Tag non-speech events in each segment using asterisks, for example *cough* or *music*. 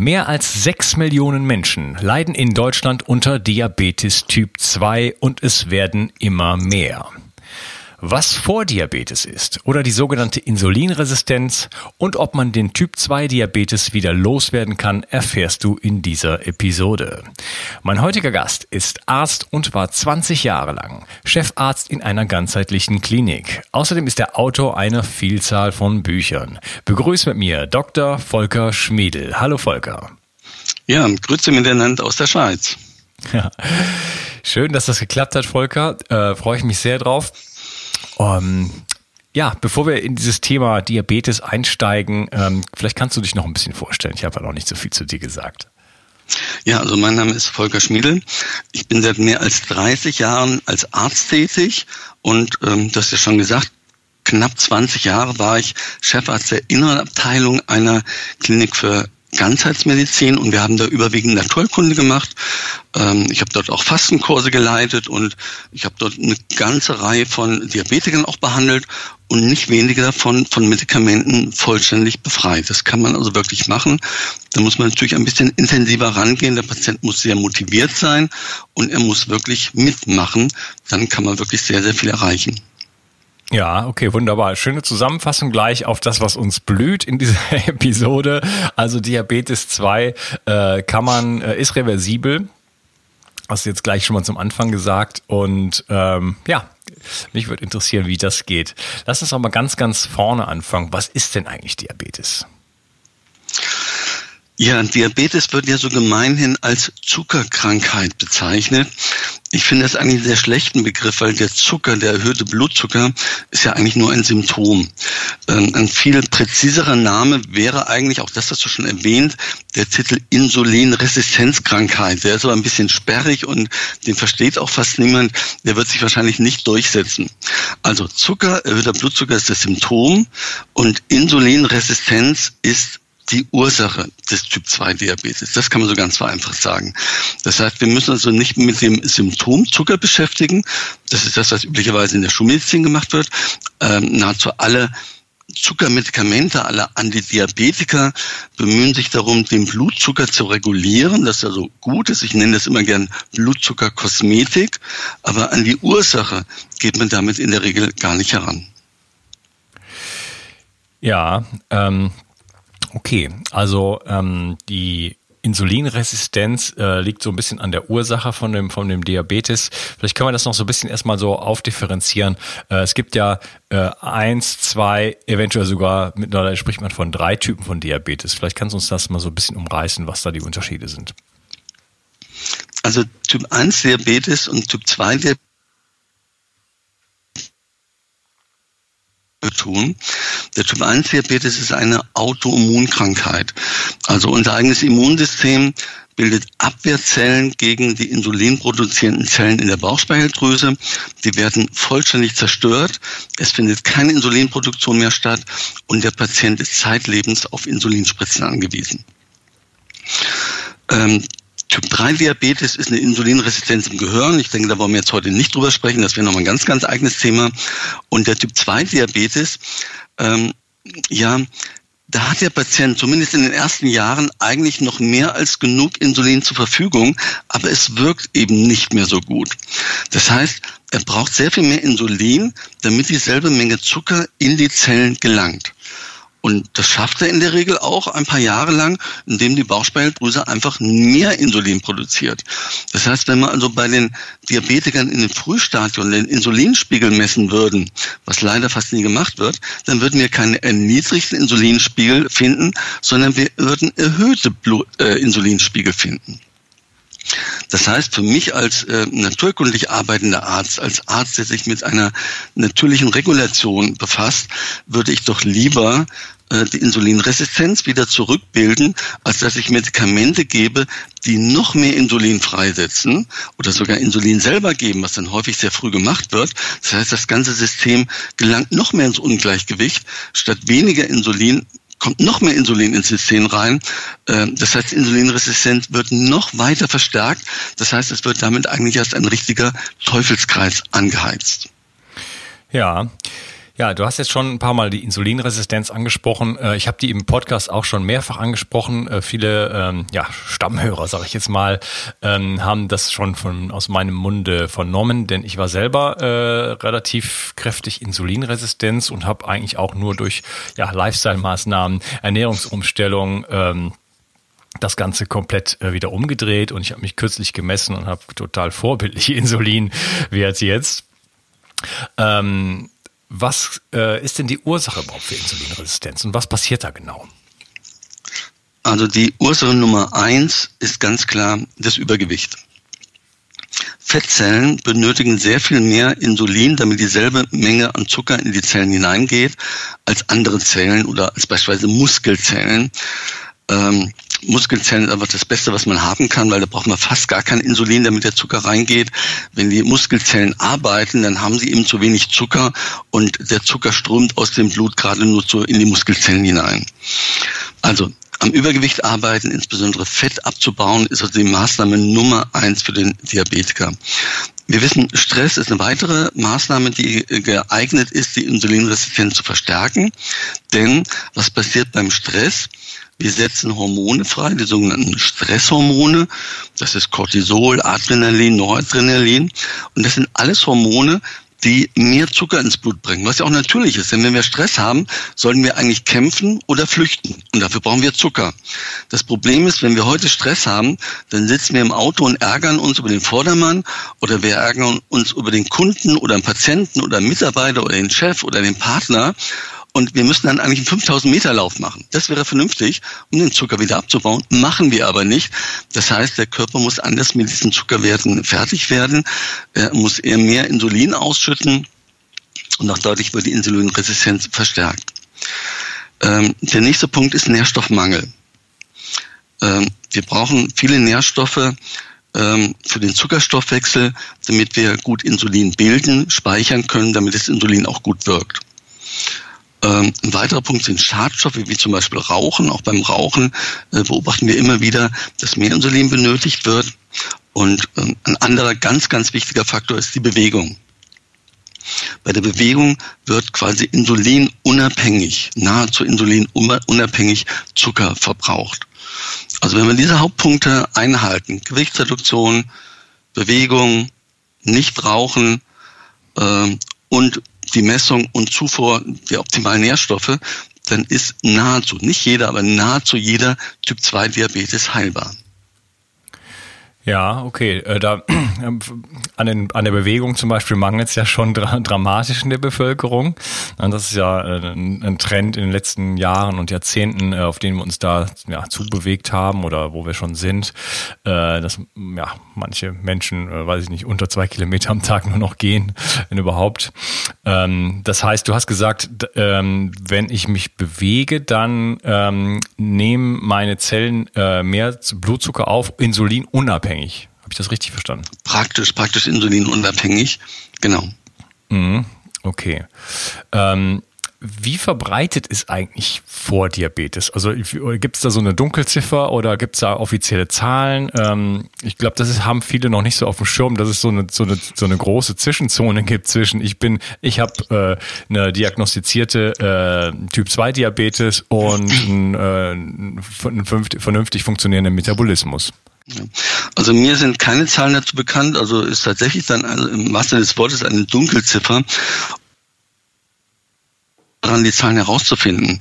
Mehr als sechs Millionen Menschen leiden in Deutschland unter Diabetes Typ 2 und es werden immer mehr was Vordiabetes ist oder die sogenannte Insulinresistenz und ob man den Typ 2 Diabetes wieder loswerden kann, erfährst du in dieser Episode. Mein heutiger Gast ist Arzt und war 20 Jahre lang Chefarzt in einer ganzheitlichen Klinik. Außerdem ist er Autor einer Vielzahl von Büchern. Begrüß mit mir Dr. Volker Schmiedel. Hallo Volker. Ja, Grüße miteinander aus der Schweiz. Ja. *laughs* Schön, dass das geklappt hat, Volker. Äh, Freue ich mich sehr drauf. Um, ja, bevor wir in dieses Thema Diabetes einsteigen, ähm, vielleicht kannst du dich noch ein bisschen vorstellen. Ich habe ja noch nicht so viel zu dir gesagt. Ja, also mein Name ist Volker Schmiedel. Ich bin seit mehr als 30 Jahren als Arzt tätig und ähm, du hast ja schon gesagt, knapp 20 Jahre war ich Chefarzt der inneren Abteilung einer Klinik für Ganzheitsmedizin und wir haben da überwiegend Naturkunde gemacht. Ähm, ich habe dort auch Fastenkurse geleitet und ich habe dort eine ganze Reihe von Diabetikern auch behandelt und nicht wenige davon von Medikamenten vollständig befreit. Das kann man also wirklich machen. Da muss man natürlich ein bisschen intensiver rangehen. Der Patient muss sehr motiviert sein und er muss wirklich mitmachen. Dann kann man wirklich sehr, sehr viel erreichen. Ja, okay, wunderbar. Schöne Zusammenfassung gleich auf das, was uns blüht in dieser *laughs* Episode. Also Diabetes 2 äh, kann man, äh, ist reversibel. Hast du jetzt gleich schon mal zum Anfang gesagt. Und ähm, ja, mich würde interessieren, wie das geht. Lass uns auch mal ganz, ganz vorne anfangen. Was ist denn eigentlich Diabetes? Ja, Diabetes wird ja so gemeinhin als Zuckerkrankheit bezeichnet. Ich finde das eigentlich einen sehr schlechten Begriff, weil der Zucker, der erhöhte Blutzucker, ist ja eigentlich nur ein Symptom. Ähm, ein viel präziserer Name wäre eigentlich, auch das hast du schon erwähnt, der Titel Insulinresistenzkrankheit. Der ist aber ein bisschen sperrig und den versteht auch fast niemand. Der wird sich wahrscheinlich nicht durchsetzen. Also Zucker, erhöhter Blutzucker ist das Symptom und Insulinresistenz ist die Ursache des Typ-2-Diabetes. Das kann man so ganz vereinfacht sagen. Das heißt, wir müssen also nicht mit dem Symptom Zucker beschäftigen. Das ist das, was üblicherweise in der Schulmedizin gemacht wird. Ähm, nahezu alle Zuckermedikamente, alle Antidiabetiker bemühen sich darum, den Blutzucker zu regulieren, das also gut ist. Ich nenne das immer gern Blutzuckerkosmetik, aber an die Ursache geht man damit in der Regel gar nicht heran. Ja, ähm, Okay, also ähm, die Insulinresistenz äh, liegt so ein bisschen an der Ursache von dem, von dem Diabetes. Vielleicht können wir das noch so ein bisschen erstmal so aufdifferenzieren. Äh, es gibt ja äh, eins, zwei, eventuell sogar, mittlerweile spricht man von drei Typen von Diabetes. Vielleicht kannst du uns das mal so ein bisschen umreißen, was da die Unterschiede sind. Also Typ 1 Diabetes und Typ 2 Diabetes. Der Typ 1 Diabetes ist eine Autoimmunkrankheit. Also unser eigenes Immunsystem bildet Abwehrzellen gegen die insulinproduzierenden Zellen in der Bauchspeicheldrüse. Die werden vollständig zerstört. Es findet keine Insulinproduktion mehr statt und der Patient ist zeitlebens auf Insulinspritzen angewiesen. Ähm, Typ 3 Diabetes ist eine Insulinresistenz im Gehirn. Ich denke, da wollen wir jetzt heute nicht drüber sprechen. Das wäre nochmal ein ganz, ganz eigenes Thema. Und der Typ 2 Diabetes, ähm, ja, da hat der Patient zumindest in den ersten Jahren eigentlich noch mehr als genug Insulin zur Verfügung, aber es wirkt eben nicht mehr so gut. Das heißt, er braucht sehr viel mehr Insulin, damit dieselbe Menge Zucker in die Zellen gelangt. Und das schafft er in der Regel auch ein paar Jahre lang, indem die Bauchspeicheldrüse einfach mehr Insulin produziert. Das heißt, wenn wir also bei den Diabetikern in den Frühstadion den Insulinspiegel messen würden, was leider fast nie gemacht wird, dann würden wir keinen erniedrigten Insulinspiegel finden, sondern wir würden erhöhte Blut, äh, Insulinspiegel finden. Das heißt, für mich als äh, naturkundlich arbeitender Arzt, als Arzt, der sich mit einer natürlichen Regulation befasst, würde ich doch lieber äh, die Insulinresistenz wieder zurückbilden, als dass ich Medikamente gebe, die noch mehr Insulin freisetzen oder sogar Insulin selber geben, was dann häufig sehr früh gemacht wird. Das heißt, das ganze System gelangt noch mehr ins Ungleichgewicht. Statt weniger Insulin kommt noch mehr Insulin ins System rein. Ähm, das heißt, Insulinresistenz wird noch weiter verstärkt. Das heißt, es wird damit eigentlich erst ein richtiger Teufelskreis angeheizt. Ja. Ja, du hast jetzt schon ein paar Mal die Insulinresistenz angesprochen. Äh, ich habe die im Podcast auch schon mehrfach angesprochen. Äh, viele ähm, ja, Stammhörer, sage ich jetzt mal, ähm, haben das schon von aus meinem Munde vernommen, denn ich war selber äh, relativ kräftig Insulinresistenz und habe eigentlich auch nur durch ja, Lifestyle-Maßnahmen, Ernährungsumstellung ähm, das Ganze komplett äh, wieder umgedreht und ich habe mich kürzlich gemessen und habe total vorbildliche *laughs* Insulinwerte jetzt. Ähm, was äh, ist denn die Ursache überhaupt für Insulinresistenz und was passiert da genau? Also die Ursache Nummer eins ist ganz klar das Übergewicht. Fettzellen benötigen sehr viel mehr Insulin, damit dieselbe Menge an Zucker in die Zellen hineingeht, als andere Zellen oder als beispielsweise Muskelzellen. Ähm, Muskelzellen ist einfach das Beste, was man haben kann, weil da braucht man fast gar kein Insulin, damit der Zucker reingeht. Wenn die Muskelzellen arbeiten, dann haben sie eben zu wenig Zucker und der Zucker strömt aus dem Blut gerade nur so in die Muskelzellen hinein. Also am Übergewicht arbeiten, insbesondere Fett abzubauen, ist also die Maßnahme Nummer eins für den Diabetiker. Wir wissen, Stress ist eine weitere Maßnahme, die geeignet ist, die Insulinresistenz zu verstärken. Denn was passiert beim Stress? Wir setzen Hormone frei, die sogenannten Stresshormone. Das ist Cortisol, Adrenalin, Noradrenalin. Und das sind alles Hormone, die mehr Zucker ins Blut bringen, was ja auch natürlich ist. Denn wenn wir Stress haben, sollten wir eigentlich kämpfen oder flüchten. Und dafür brauchen wir Zucker. Das Problem ist, wenn wir heute Stress haben, dann sitzen wir im Auto und ärgern uns über den Vordermann oder wir ärgern uns über den Kunden oder den Patienten oder den Mitarbeiter oder den Chef oder den Partner. Und wir müssen dann eigentlich einen 5000 Meter Lauf machen. Das wäre vernünftig, um den Zucker wieder abzubauen. Machen wir aber nicht. Das heißt, der Körper muss anders mit diesen Zuckerwerten fertig werden. Er muss eher mehr Insulin ausschütten. Und auch dadurch wird die Insulinresistenz verstärkt. Ähm, der nächste Punkt ist Nährstoffmangel. Ähm, wir brauchen viele Nährstoffe ähm, für den Zuckerstoffwechsel, damit wir gut Insulin bilden, speichern können, damit das Insulin auch gut wirkt. Ähm, ein weiterer Punkt sind Schadstoffe, wie zum Beispiel Rauchen. Auch beim Rauchen äh, beobachten wir immer wieder, dass mehr Insulin benötigt wird. Und ähm, ein anderer ganz, ganz wichtiger Faktor ist die Bewegung. Bei der Bewegung wird quasi insulinunabhängig, nahezu insulinunabhängig Zucker verbraucht. Also wenn wir diese Hauptpunkte einhalten, Gewichtsreduktion, Bewegung, nicht rauchen äh, und die Messung und Zufuhr der optimalen Nährstoffe, dann ist nahezu, nicht jeder, aber nahezu jeder Typ 2 Diabetes heilbar. Ja, okay. Äh, da *clears throat* an, den, an der Bewegung zum Beispiel mangelt es ja schon dra *laughs* dramatisch in der Bevölkerung. Und das ist ja äh, ein, Trend in den letzten Jahren und Jahrzehnten, äh, auf den wir uns da ja, zubewegt haben oder wo wir schon sind, äh, dass ja manche Menschen, äh, weiß ich nicht, unter zwei Kilometer am Tag nur noch gehen, wenn überhaupt. Ähm, das heißt, du hast gesagt, ähm, wenn ich mich bewege, dann ähm, nehmen meine Zellen äh, mehr Blutzucker auf, Insulin unabhängig. Habe ich das richtig verstanden? Praktisch, praktisch insulinunabhängig, genau. Mhm, okay. Ähm, wie verbreitet ist eigentlich Vordiabetes? Also gibt es da so eine Dunkelziffer oder gibt es da offizielle Zahlen? Ähm, ich glaube, das ist, haben viele noch nicht so auf dem Schirm, dass es so eine, so eine, so eine große Zwischenzone gibt zwischen ich bin, ich habe äh, eine diagnostizierte äh, Typ 2 Diabetes und ein, äh, einen vernünftig funktionierenden Metabolismus. Also mir sind keine Zahlen dazu bekannt, also ist tatsächlich dann also im Master des Wortes eine Dunkelziffer daran, die Zahlen herauszufinden.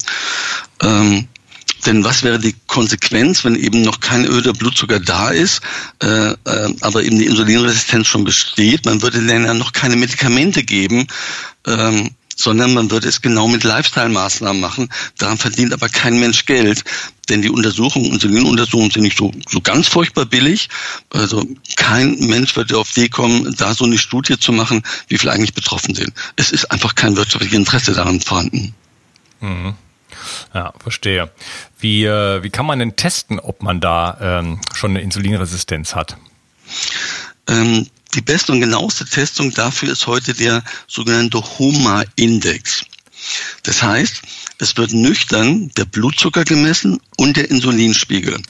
Ähm, denn was wäre die Konsequenz, wenn eben noch kein erhöhter Blutzucker da ist, äh, äh, aber eben die Insulinresistenz schon besteht? Man würde dann ja noch keine Medikamente geben. Ähm, sondern man würde es genau mit Lifestyle-Maßnahmen machen. Daran verdient aber kein Mensch Geld, denn die Untersuchungen, Insulinuntersuchungen sind nicht so, so ganz furchtbar billig. Also kein Mensch wird auf die kommen, da so eine Studie zu machen, wie viele eigentlich betroffen sind. Es ist einfach kein wirtschaftliches Interesse daran vorhanden. Mhm. Ja, verstehe. Wie, äh, wie kann man denn testen, ob man da ähm, schon eine Insulinresistenz hat? Ähm, die beste und genaueste Testung dafür ist heute der sogenannte HOMA-Index. Das heißt, es wird nüchtern der Blutzucker gemessen und der Insulinspiegel.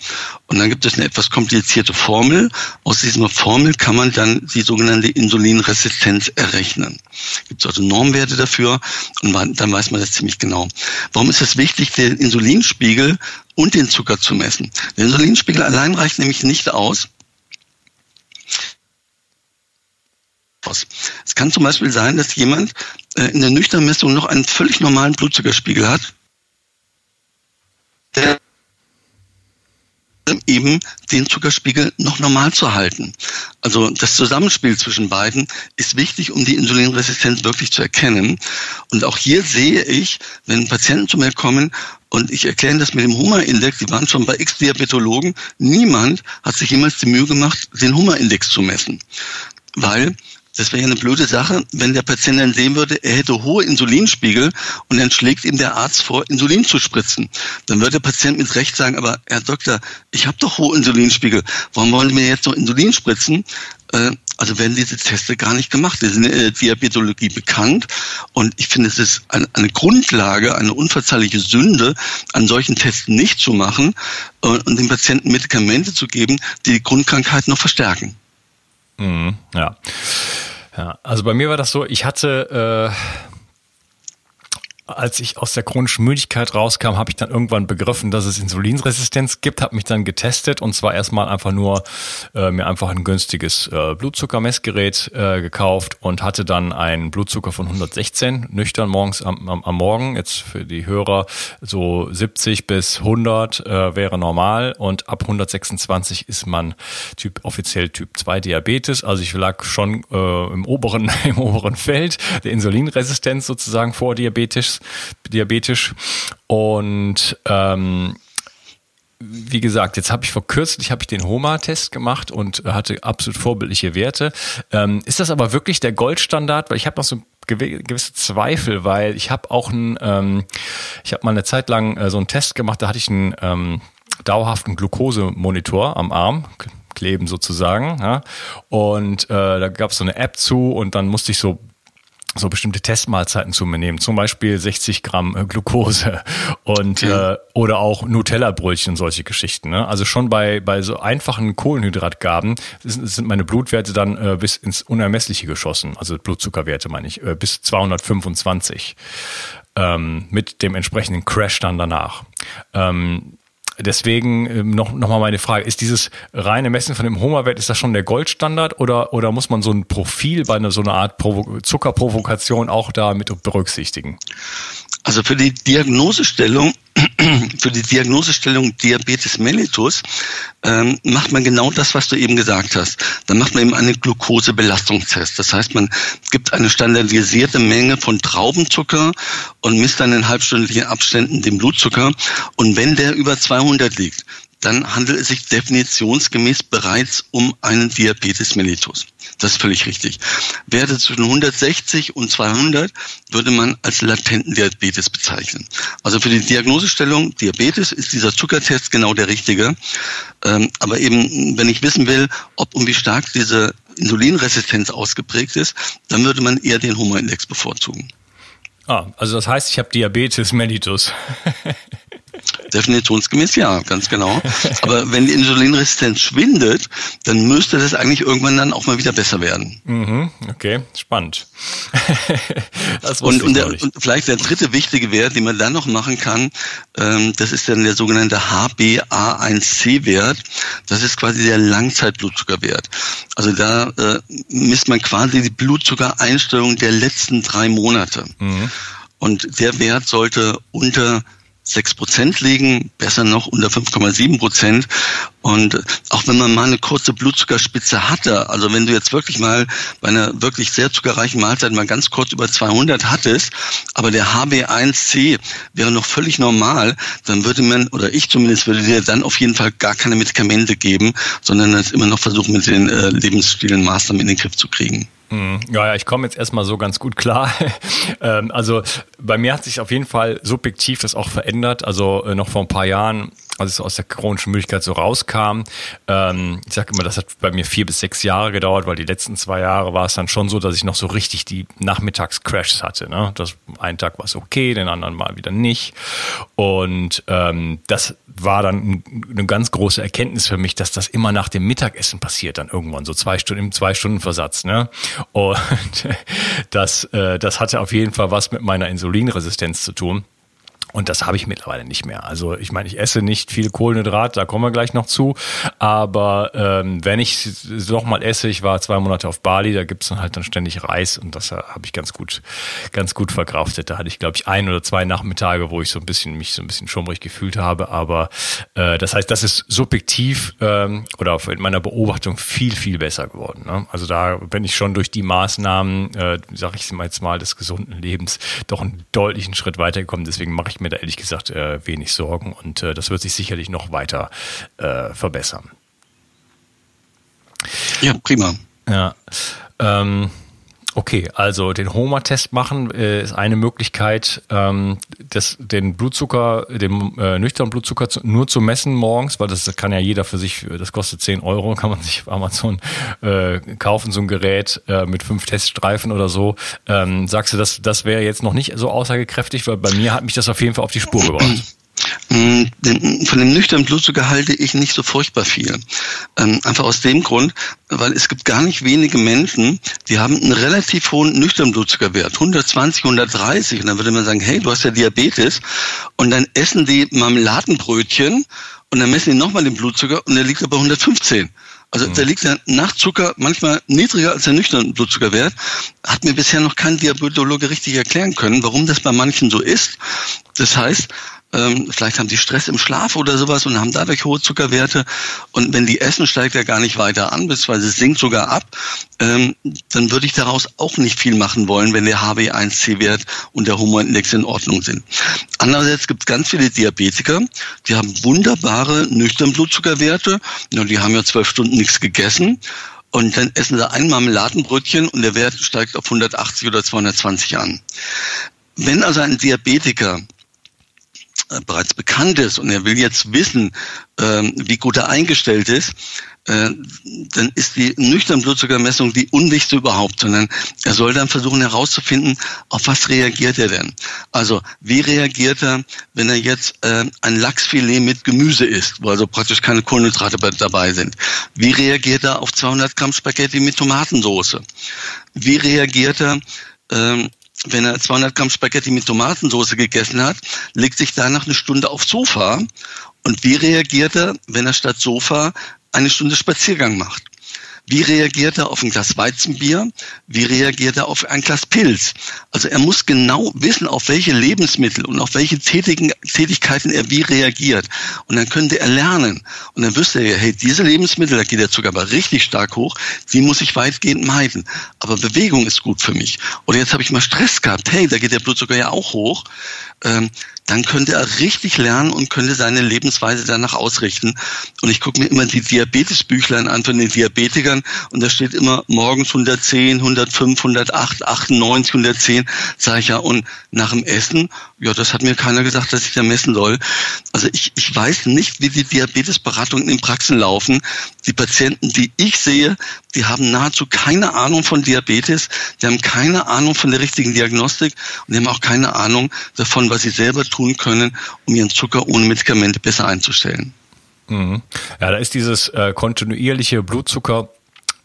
Und dann gibt es eine etwas komplizierte Formel. Aus dieser Formel kann man dann die sogenannte Insulinresistenz errechnen. Gibt es also Normwerte dafür und dann weiß man das ziemlich genau. Warum ist es wichtig, den Insulinspiegel und den Zucker zu messen? Der Insulinspiegel allein reicht nämlich nicht aus, aus. Es kann zum Beispiel sein, dass jemand äh, in der nüchternen Messung noch einen völlig normalen Blutzuckerspiegel hat, der eben den Zuckerspiegel noch normal zu halten. Also das Zusammenspiel zwischen beiden ist wichtig, um die Insulinresistenz wirklich zu erkennen. Und auch hier sehe ich, wenn Patienten zu mir kommen und ich erkläre das mit dem Hummerindex, die waren schon bei X-Diabetologen, niemand hat sich jemals die Mühe gemacht, den Hummerindex zu messen. Weil das wäre ja eine blöde Sache, wenn der Patient dann sehen würde, er hätte hohe Insulinspiegel und dann schlägt ihm der Arzt vor, Insulin zu spritzen. Dann würde der Patient mit Recht sagen, aber Herr Doktor, ich habe doch hohe Insulinspiegel. Warum wollen wir jetzt noch Insulin spritzen? Äh, also werden diese Teste gar nicht gemacht. Die sind in der Diabetologie bekannt und ich finde, es ist eine Grundlage, eine unverzeihliche Sünde, an solchen Testen nicht zu machen und den Patienten Medikamente zu geben, die die Grundkrankheit noch verstärken. Mhm, ja. Ja, also bei mir war das so, ich hatte äh, als ich aus der chronischen Müdigkeit rauskam, habe ich dann irgendwann begriffen, dass es Insulinresistenz gibt, habe mich dann getestet und zwar erstmal einfach nur äh, mir einfach ein günstiges äh, Blutzuckermessgerät äh, gekauft und hatte dann einen Blutzucker von 116 nüchtern morgens am, am, am Morgen. Jetzt für die Hörer so 70 bis 100 äh, wäre normal und ab 126 ist man Typ offiziell Typ 2 Diabetes. Also ich lag schon äh, im oberen *laughs* im oberen Feld der Insulinresistenz sozusagen vor Diabetes diabetisch. Und ähm, wie gesagt, jetzt habe ich vor kürzlich habe ich den HOMA-Test gemacht und hatte absolut vorbildliche Werte. Ähm, ist das aber wirklich der Goldstandard? Weil ich habe noch so gewisse Zweifel, weil ich habe auch ein, ähm, ich habe mal eine Zeit lang äh, so einen Test gemacht, da hatte ich einen ähm, dauerhaften Glukosemonitor am Arm, kleben sozusagen. Ja? Und äh, da gab es so eine App zu und dann musste ich so so bestimmte Testmahlzeiten zu mir nehmen, zum Beispiel 60 Gramm äh, Glucose und okay. äh, oder auch Nutella-Brötchen und solche Geschichten. Ne? Also schon bei bei so einfachen Kohlenhydratgaben sind, sind meine Blutwerte dann äh, bis ins Unermessliche geschossen, also Blutzuckerwerte meine ich, äh, bis 225 ähm, mit dem entsprechenden Crash dann danach. Ähm, Deswegen ähm, noch, noch mal meine Frage, ist dieses reine Messen von dem Homerwert, ist das schon der Goldstandard oder, oder muss man so ein Profil bei einer so einer Art Provo Zuckerprovokation auch da mit berücksichtigen? Also für die Diagnosestellung *clears throat* für die Diagnosestellung Diabetes mellitus ähm, macht man genau das, was du eben gesagt hast. Dann macht man eben einen Glukosebelastungstest. Das heißt, man gibt eine standardisierte Menge von Traubenzucker und misst dann in halbstündlichen Abständen den Blutzucker. Und wenn der über 200 liegt, dann handelt es sich definitionsgemäß bereits um einen Diabetes mellitus. Das ist völlig richtig. Werte zwischen 160 und 200 würde man als latenten Diabetes bezeichnen. Also für die Diagnosestellung Diabetes ist dieser Zuckertest genau der richtige. Ähm, aber eben, wenn ich wissen will, ob und wie stark diese Insulinresistenz ausgeprägt ist, dann würde man eher den Humorindex bevorzugen. Ah, also das heißt, ich habe Diabetes mellitus. *laughs* Definitionsgemäß ja, ganz genau. Aber *laughs* wenn die Insulinresistenz schwindet, dann müsste das eigentlich irgendwann dann auch mal wieder besser werden. Mhm, okay, spannend. *laughs* und, und, der, und, vielleicht der dritte wichtige Wert, den man dann noch machen kann, ähm, das ist dann der sogenannte HbA1c-Wert. Das ist quasi der Langzeitblutzuckerwert. Also da äh, misst man quasi die Blutzuckereinstellung der letzten drei Monate. Mhm. Und der Wert sollte unter 6 Prozent liegen, besser noch unter 5,7 Prozent. Und auch wenn man mal eine kurze Blutzuckerspitze hatte, also wenn du jetzt wirklich mal bei einer wirklich sehr zuckerreichen Mahlzeit mal ganz kurz über 200 hattest, aber der HB1C wäre noch völlig normal, dann würde man, oder ich zumindest würde dir dann auf jeden Fall gar keine Medikamente geben, sondern es immer noch versuchen, mit den äh, Lebensstilen Maßnahmen in den Griff zu kriegen. Hm. Ja, ja, ich komme jetzt erstmal so ganz gut klar. *laughs* Ähm, also bei mir hat sich auf jeden Fall subjektiv das auch verändert. Also äh, noch vor ein paar Jahren als es aus der chronischen Müdigkeit so rauskam. Ähm, ich sage immer, das hat bei mir vier bis sechs Jahre gedauert, weil die letzten zwei Jahre war es dann schon so, dass ich noch so richtig die Nachmittagscrashs hatte. Ne? Das, einen Tag war es okay, den anderen mal wieder nicht. Und ähm, das war dann eine ganz große Erkenntnis für mich, dass das immer nach dem Mittagessen passiert, dann irgendwann so zwei Stunden im zwei Stunden Versatz. Ne? Und *laughs* das, äh, das hatte auf jeden Fall was mit meiner Insulinresistenz zu tun. Und das habe ich mittlerweile nicht mehr. Also ich meine, ich esse nicht viel Kohlenhydrat, da kommen wir gleich noch zu. Aber ähm, wenn ich doch mal esse, ich war zwei Monate auf Bali, da gibt's dann halt dann ständig Reis und das habe ich ganz gut, ganz gut verkraftet. Da hatte ich, glaube ich, ein oder zwei Nachmittage, wo ich so ein bisschen mich so ein bisschen schummrig gefühlt habe. Aber äh, das heißt, das ist subjektiv ähm, oder in meiner Beobachtung viel, viel besser geworden. Ne? Also da bin ich schon durch die Maßnahmen, äh, sage ich jetzt mal, des gesunden Lebens doch einen deutlichen Schritt weitergekommen. Deswegen mache ich mir da ehrlich gesagt äh, wenig Sorgen und äh, das wird sich sicherlich noch weiter äh, verbessern. Ja, prima. Ja. Ähm, Okay, also den Homer-Test machen äh, ist eine Möglichkeit, ähm, das, den Blutzucker, den äh, nüchternen Blutzucker zu, nur zu messen morgens, weil das kann ja jeder für sich, das kostet 10 Euro, *laughs* kann man sich auf Amazon äh, kaufen, so ein Gerät äh, mit fünf Teststreifen oder so. Ähm, sagst du, das, das wäre jetzt noch nicht so aussagekräftig, weil bei mir hat mich das auf jeden Fall auf die Spur gebracht. Mm, von dem nüchternen Blutzucker halte ich nicht so furchtbar viel. Ähm, einfach aus dem Grund, weil es gibt gar nicht wenige Menschen, die haben einen relativ hohen nüchternen Blutzuckerwert, 120, 130. Und dann würde man sagen, hey, du hast ja Diabetes. Und dann essen die Marmeladenbrötchen und dann messen die nochmal den Blutzucker und der liegt aber 115. Also mhm. der liegt ja nach Zucker manchmal niedriger als der nüchterne Blutzuckerwert. Hat mir bisher noch kein Diabetologe richtig erklären können, warum das bei manchen so ist. Das heißt, ähm, vielleicht haben sie Stress im Schlaf oder sowas und haben dadurch hohe Zuckerwerte. Und wenn die essen, steigt er gar nicht weiter an, beziehungsweise es sinkt sogar ab. Ähm, dann würde ich daraus auch nicht viel machen wollen, wenn der HB1C-Wert und der Humorindex in Ordnung sind. Andererseits gibt es ganz viele Diabetiker, die haben wunderbare nüchterne Blutzuckerwerte. Ja, die haben ja zwölf Stunden nichts gegessen. Und dann essen sie ein Marmeladenbrötchen und der Wert steigt auf 180 oder 220 an. Wenn also ein Diabetiker äh, bereits bekannt ist und er will jetzt wissen, ähm, wie gut er eingestellt ist, äh, dann ist die nüchterne Blutzuckermessung die unwichtigste überhaupt, sondern er soll dann versuchen herauszufinden, auf was reagiert er denn? Also wie reagiert er, wenn er jetzt äh, ein Lachsfilet mit Gemüse isst, wo also praktisch keine Kohlenhydrate dabei sind? Wie reagiert er auf 200 Gramm Spaghetti mit Tomatensauce? Wie reagiert er, ähm, wenn er 200 Gramm Spaghetti mit Tomatensauce gegessen hat, legt sich danach eine Stunde aufs Sofa. Und wie reagiert er, wenn er statt Sofa eine Stunde Spaziergang macht? Wie reagiert er auf ein Glas Weizenbier? Wie reagiert er auf ein Glas Pilz? Also er muss genau wissen, auf welche Lebensmittel und auf welche Tätigen, Tätigkeiten er wie reagiert. Und dann könnte er lernen. Und dann wüsste er, hey, diese Lebensmittel, da geht der Zucker aber richtig stark hoch, die muss ich weitgehend meiden. Aber Bewegung ist gut für mich. Oder jetzt habe ich mal Stress gehabt, hey, da geht der Blutzucker ja auch hoch. Ähm, dann könnte er richtig lernen und könnte seine Lebensweise danach ausrichten. Und ich gucke mir immer die Diabetesbüchlein an von den Diabetikern und da steht immer morgens 110, 105, 108, 98, 110, sage ich ja. Und nach dem Essen, ja, das hat mir keiner gesagt, dass ich da messen soll. Also ich, ich weiß nicht, wie die Diabetesberatungen in Praxen laufen. Die Patienten, die ich sehe, die haben nahezu keine Ahnung von Diabetes, die haben keine Ahnung von der richtigen Diagnostik und die haben auch keine Ahnung davon, was sie selber tun können, um ihren Zucker ohne Medikamente besser einzustellen. Mhm. Ja, da ist dieses äh, kontinuierliche Blutzucker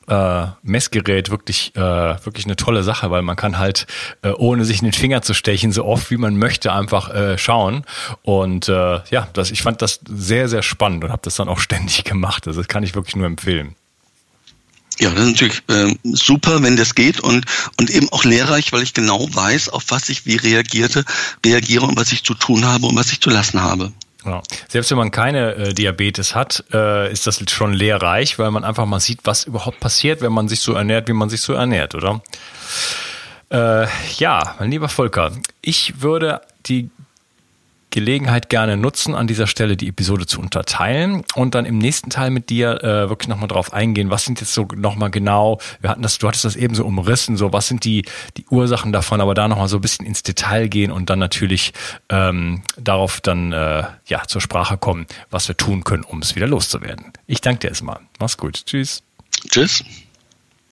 äh, Messgerät wirklich äh, wirklich eine tolle Sache, weil man kann halt äh, ohne sich in den Finger zu stechen so oft wie man möchte einfach äh, schauen und äh, ja, das ich fand das sehr sehr spannend und habe das dann auch ständig gemacht. Also das kann ich wirklich nur empfehlen. Ja, das ist natürlich äh, super, wenn das geht und, und eben auch lehrreich, weil ich genau weiß, auf was ich wie reagierte, reagiere und was ich zu tun habe und was ich zu lassen habe. Ja. Selbst wenn man keine äh, Diabetes hat, äh, ist das schon lehrreich, weil man einfach mal sieht, was überhaupt passiert, wenn man sich so ernährt, wie man sich so ernährt, oder? Äh, ja, mein lieber Volker, ich würde die Gelegenheit gerne nutzen, an dieser Stelle die Episode zu unterteilen und dann im nächsten Teil mit dir äh, wirklich nochmal drauf eingehen, was sind jetzt so nochmal genau, wir hatten das, du hattest das eben so umrissen, so was sind die, die Ursachen davon, aber da nochmal so ein bisschen ins Detail gehen und dann natürlich ähm, darauf dann äh, ja zur Sprache kommen, was wir tun können, um es wieder loszuwerden. Ich danke dir erstmal. Mach's gut. Tschüss. Tschüss.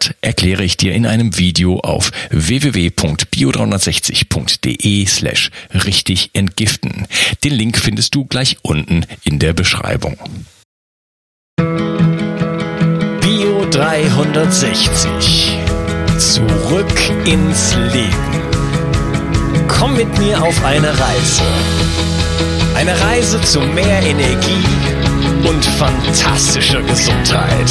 hat, erkläre ich dir in einem Video auf www.bio360.de slash richtig entgiften. Den Link findest du gleich unten in der Beschreibung. Bio 360. Zurück ins Leben. Komm mit mir auf eine Reise. Eine Reise zu mehr Energie und fantastischer Gesundheit.